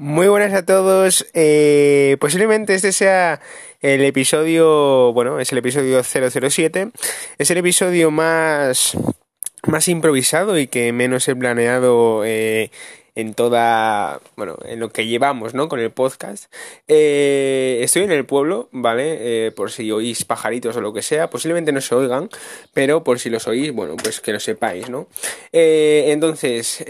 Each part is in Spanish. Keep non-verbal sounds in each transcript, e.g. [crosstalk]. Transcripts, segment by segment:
Muy buenas a todos. Eh, posiblemente este sea el episodio, bueno, es el episodio 007. Es el episodio más, más improvisado y que menos he planeado eh, en toda, bueno, en lo que llevamos, ¿no? Con el podcast. Eh, estoy en el pueblo, ¿vale? Eh, por si oís pajaritos o lo que sea, posiblemente no se oigan, pero por si los oís, bueno, pues que lo sepáis, ¿no? Eh, entonces,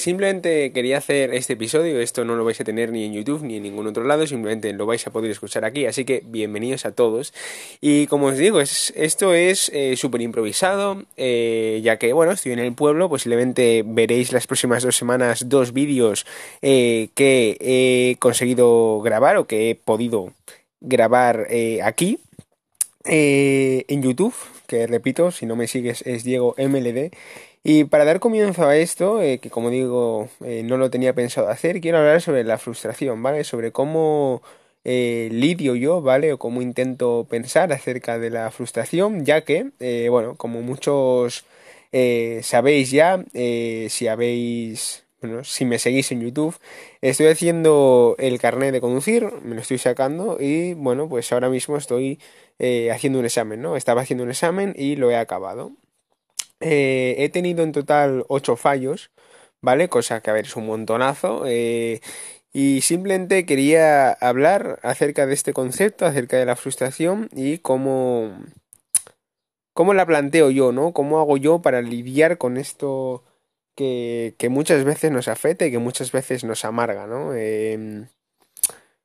simplemente quería hacer este episodio, esto no lo vais a tener ni en YouTube ni en ningún otro lado, simplemente lo vais a poder escuchar aquí, así que bienvenidos a todos. Y como os digo, es, esto es súper improvisado, ya que, bueno, estoy en el pueblo, posiblemente veréis las próximas dos semanas dos vídeos eh, que he conseguido grabar o que he podido grabar eh, aquí eh, en YouTube, que repito, si no me sigues es Diego MLD. Y para dar comienzo a esto, que como digo no lo tenía pensado hacer, quiero hablar sobre la frustración, ¿vale? Sobre cómo lidio yo, ¿vale? O cómo intento pensar acerca de la frustración, ya que, bueno, como muchos sabéis ya, si habéis bueno, si me seguís en YouTube, estoy haciendo el carnet de conducir, me lo estoy sacando y bueno, pues ahora mismo estoy eh, haciendo un examen, ¿no? Estaba haciendo un examen y lo he acabado. Eh, he tenido en total 8 fallos, ¿vale? Cosa que, a ver, es un montonazo. Eh, y simplemente quería hablar acerca de este concepto, acerca de la frustración y cómo, cómo la planteo yo, ¿no? ¿Cómo hago yo para lidiar con esto? Que, muchas veces nos afecta y que muchas veces nos amarga, ¿no? Em,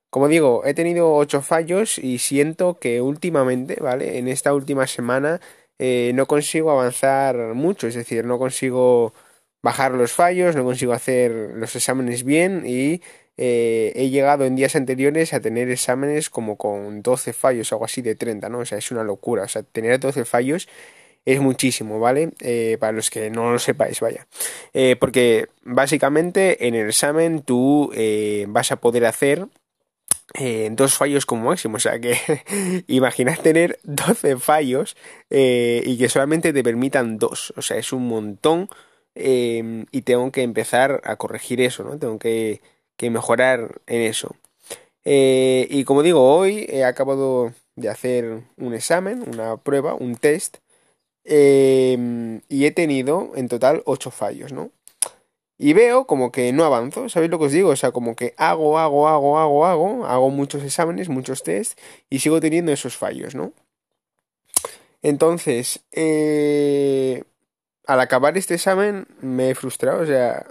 como digo, he tenido ocho fallos y siento que últimamente, ¿vale? En esta última semana eh, no consigo avanzar mucho, es decir, no consigo bajar los fallos, no consigo hacer los exámenes bien y eh, he llegado en días anteriores a tener exámenes como con 12 fallos, algo así de 30, ¿no? O sea, es una locura, o sea, tener 12 fallos es muchísimo, ¿vale? Eh, para los que no lo sepáis, vaya. Eh, porque básicamente en el examen tú eh, vas a poder hacer dos fallos como máximo. O sea que [laughs] imaginad tener 12 fallos y que solamente te permitan dos. O sea, es un montón y tengo que empezar a corregir eso, ¿no? Tengo que, que mejorar en eso. y como digo, hoy he acabado de hacer un examen, una prueba, un test Em, y he tenido en total 8 fallos, ¿no? Y veo como que no avanzo, ¿sabéis lo que os digo? O sea, como que hago, hago, hago, hago, hago, hago muchos exámenes, muchos tests y sigo teniendo esos fallos, ¿no? Entonces, eh, al acabar este examen me he frustrado, o sea,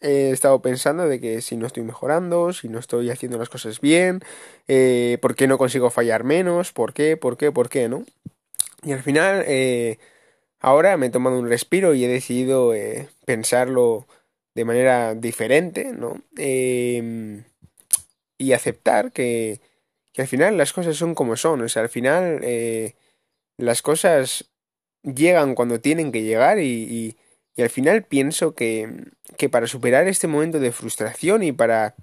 he estado pensando de que si no estoy mejorando, si no estoy haciendo las cosas bien, eh, ¿por qué no consigo fallar menos? ¿Por qué? ¿Por qué? ¿Por qué? ¿No? Y al final... Eh, Ahora me he tomado un respiro y he decidido eh, pensarlo de manera diferente, ¿no? Em, y aceptar que, al final las cosas son como son, o sea, al final eh, las cosas llegan cuando tienen que llegar y, y, al final pienso que, que para superar este momento de frustración y para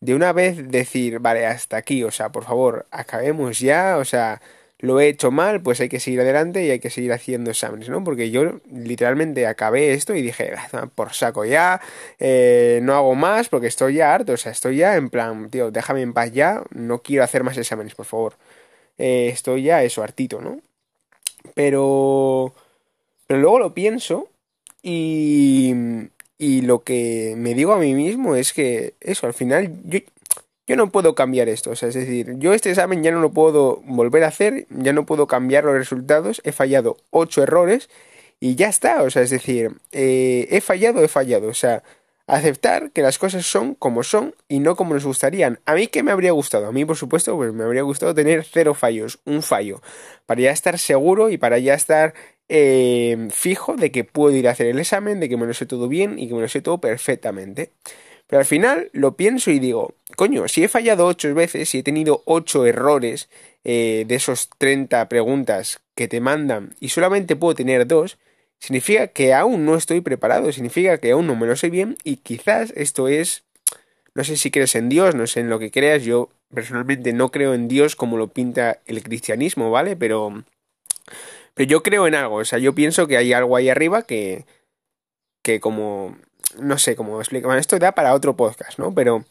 de una vez decir, vale, hasta aquí, o sea, por favor, acabemos ya, o sea, lo he hecho mal, pues hay que seguir adelante y hay que seguir haciendo exámenes, ¿no? Porque yo literalmente acabé esto y dije, ah, por saco ya, eh, no hago más porque estoy ya harto, o sea, estoy ya en plan, tío, déjame en paz ya, no quiero hacer más exámenes, por favor. Eh, estoy ya eso, hartito, ¿no? Pero... Pero luego lo pienso y... Y lo que me digo a mí mismo es que eso, al final yo no puedo cambiar esto, o sea, es decir, yo este examen ya no lo puedo volver a hacer, ya no puedo cambiar los resultados, he fallado ocho errores y ya está, o sea, es decir, eh, he fallado, he fallado, o sea, aceptar que las cosas son como son y no como nos gustarían. A mí, ¿qué me habría gustado? A mí, por supuesto, pues me habría gustado tener cero fallos, un fallo, para ya estar seguro y para ya estar eh, fijo de que puedo ir a hacer el examen, de que me lo sé todo bien y que me lo sé todo perfectamente. Pero al final lo pienso y digo, coño, si he fallado ocho veces, si he tenido ocho errores eh, de esos 30 preguntas que te mandan y solamente puedo tener dos, significa que aún no estoy preparado, significa que aún no me lo sé bien y quizás esto es, no sé si crees en Dios, no sé en lo que creas, yo personalmente no creo en Dios como lo pinta el cristianismo, ¿vale? Pero, pero yo creo en algo, o sea, yo pienso que hay algo ahí arriba que, que como no sé cómo explicar. Bueno, esto da para otro podcast, ¿no? Pero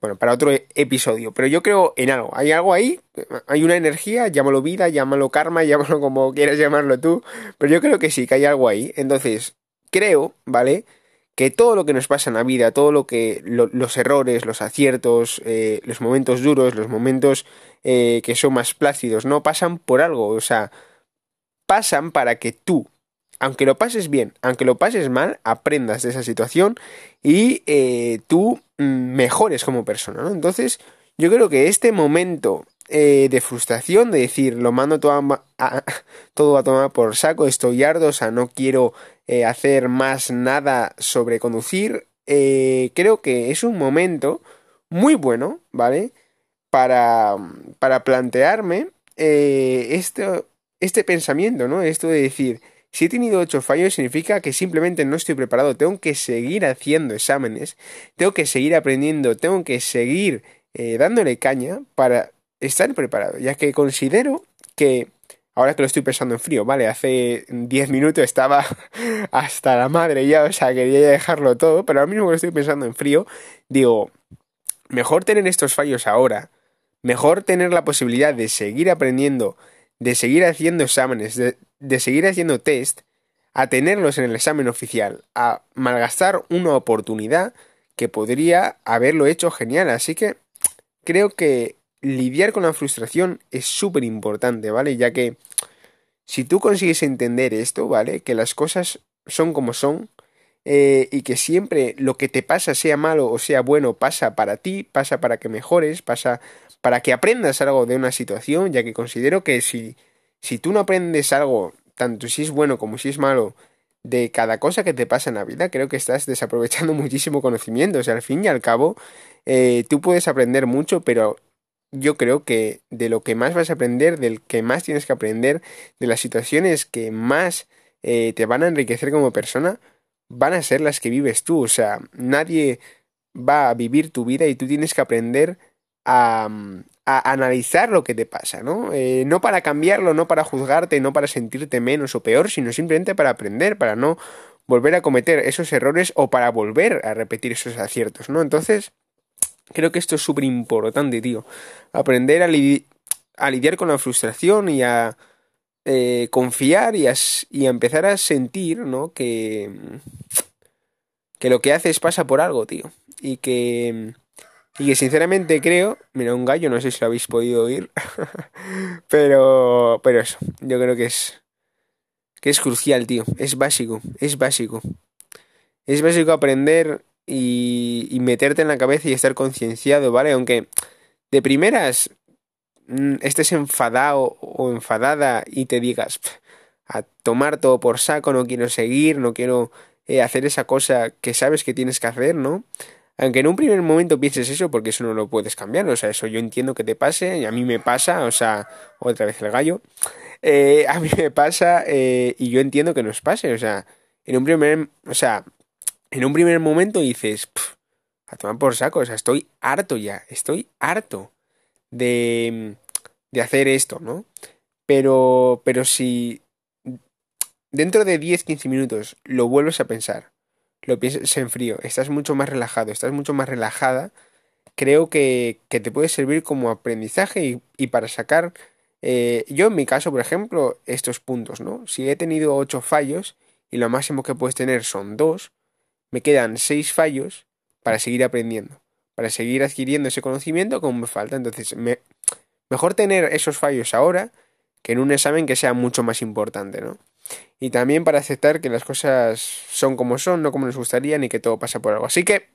bueno, para otro episodio. Pero yo creo en algo. Hay algo ahí, hay una energía, llámalo vida, llámalo karma, [laughs] llámalo como quieras llamarlo tú. Pero yo creo que sí, que hay algo ahí. Entonces, creo, ¿vale? Que todo lo que nos pasa en la vida, todo lo que los errores, los aciertos, eh, los momentos duros, los momentos eh, que son más plácidos, no pasan por algo. O sea, pasan para que tú aunque lo pases bien, aunque lo pases mal, aprendas de esa situación y eh, tú mm, mejores como persona, ¿no? Entonces, yo creo que este momento eh, de frustración, de decir, lo mando todo a, [laughs] todo a tomar por saco, estoy hardo, o sea, no quiero eh, hacer más nada sobre conducir, creo que es un momento muy bueno, ¿vale? Para, para plantearme este, este pensamiento, ¿no? Esto de decir, si he tenido ocho fallos significa que simplemente no estoy preparado, tengo que seguir haciendo exámenes, tengo que seguir aprendiendo, tengo que seguir eh, dándole caña para estar preparado, ya que considero que ahora que lo estoy pensando en frío, vale, hace 10 minutos estaba [laughs] hasta la madre ya, o sea, quería dejarlo todo, pero ahora mismo que lo estoy pensando en frío, digo, mejor tener estos fallos ahora, mejor tener la posibilidad de seguir aprendiendo, de seguir haciendo exámenes, de, de seguir haciendo test a tenerlos en el examen oficial, a malgastar una oportunidad que podría haberlo hecho genial. Así que creo que lidiar con la frustración es súper importante, ¿vale? Ya que si tú consigues entender esto, ¿vale? Que las cosas son como son eh, y que siempre lo que te pasa, sea malo o sea bueno, pasa para ti, pasa para que mejores, pasa para que aprendas algo de una situación, ya que considero que si si tú no aprendes algo, tanto si es bueno como si es malo, de cada cosa que te pasa en la vida, creo que estás desaprovechando [laughs] muchísimo conocimiento. O sea, al fin y al cabo, eh, tú puedes aprender mucho, pero yo creo que de lo que más vas a aprender, del que más tienes que aprender, de las situaciones que más eh, te van a enriquecer como persona, van a ser las que vives tú. O sea, nadie va a vivir tu vida y tú tienes que aprender a, a analizar lo que te pasa, ¿no? Eh, no para cambiarlo, no para juzgarte, no para sentirte menos o peor, sino simplemente para aprender, para no volver a cometer esos errores o para volver a repetir esos aciertos, ¿no? Entonces, creo que esto es súper importante, tío. Aprender a, lidiar con la frustración y a eh, confiar y a, y a empezar a sentir, ¿no? Que, que lo que haces pasa por algo, tío. Y que y que sinceramente creo, mira, un gallo, no sé si lo habéis podido oír, [laughs] pero, pero eso, yo creo que es, que es crucial, tío, es básico, es básico. Es básico aprender y, meterte en la cabeza y estar concienciado, ¿vale? Aunque de primeras mm, estés enfadado o enfadada y te digas a tomar todo por saco, no quiero seguir, no quiero eh, hacer esa cosa que sabes que tienes que hacer, ¿no? Aunque en un primer momento pienses eso, porque eso no lo puedes cambiar, o sea, eso yo entiendo que te pase, y a mí me pasa, o sea, otra vez el gallo, eh, [laughs] a mí me pasa eh, y yo entiendo que nos pase, o sea, en un primer, o sea, en un primer momento dices, a tomar por saco, o sea, estoy harto ya, estoy harto de, de hacer esto, ¿no? Pero, pero si dentro de 10-15 minutos lo vuelves a pensar, lo piensas en frío, estás mucho más relajado, estás mucho más relajada, creo que, que te puede servir como aprendizaje y, para sacar, eh, yo en mi caso, por ejemplo, estos puntos, ¿no? Si he tenido ocho fallos y lo máximo que puedes tener son dos, me quedan seis fallos para seguir aprendiendo, para seguir adquiriendo ese conocimiento como me falta. Entonces, me, mejor tener esos fallos ahora que en un examen que sea mucho más importante, ¿no? Y también para aceptar que las cosas son como son, no como nos gustaría, ni que todo pasa por algo. Así que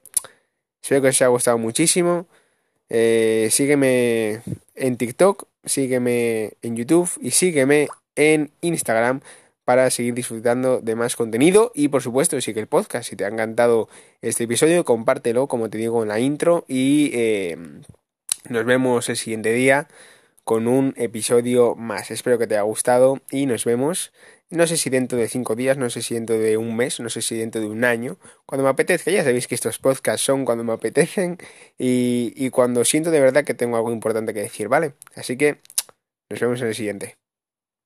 espero que os haya gustado muchísimo. Eh, sígueme en TikTok, sígueme en YouTube y sígueme en Instagram para seguir disfrutando de más contenido y por supuesto sigue el podcast. Si te ha encantado este episodio, compártelo como te digo en la intro y eh, nos vemos el siguiente día con un episodio más. Espero que te haya gustado y nos vemos no sé si dentro de cinco días, no sé si dentro de un mes, no sé si dentro de un año, cuando me apetezca. Ya sabéis que estos podcasts son cuando me apetecen y, y cuando siento de verdad que tengo algo importante que decir, ¿vale? Así que nos vemos en el siguiente.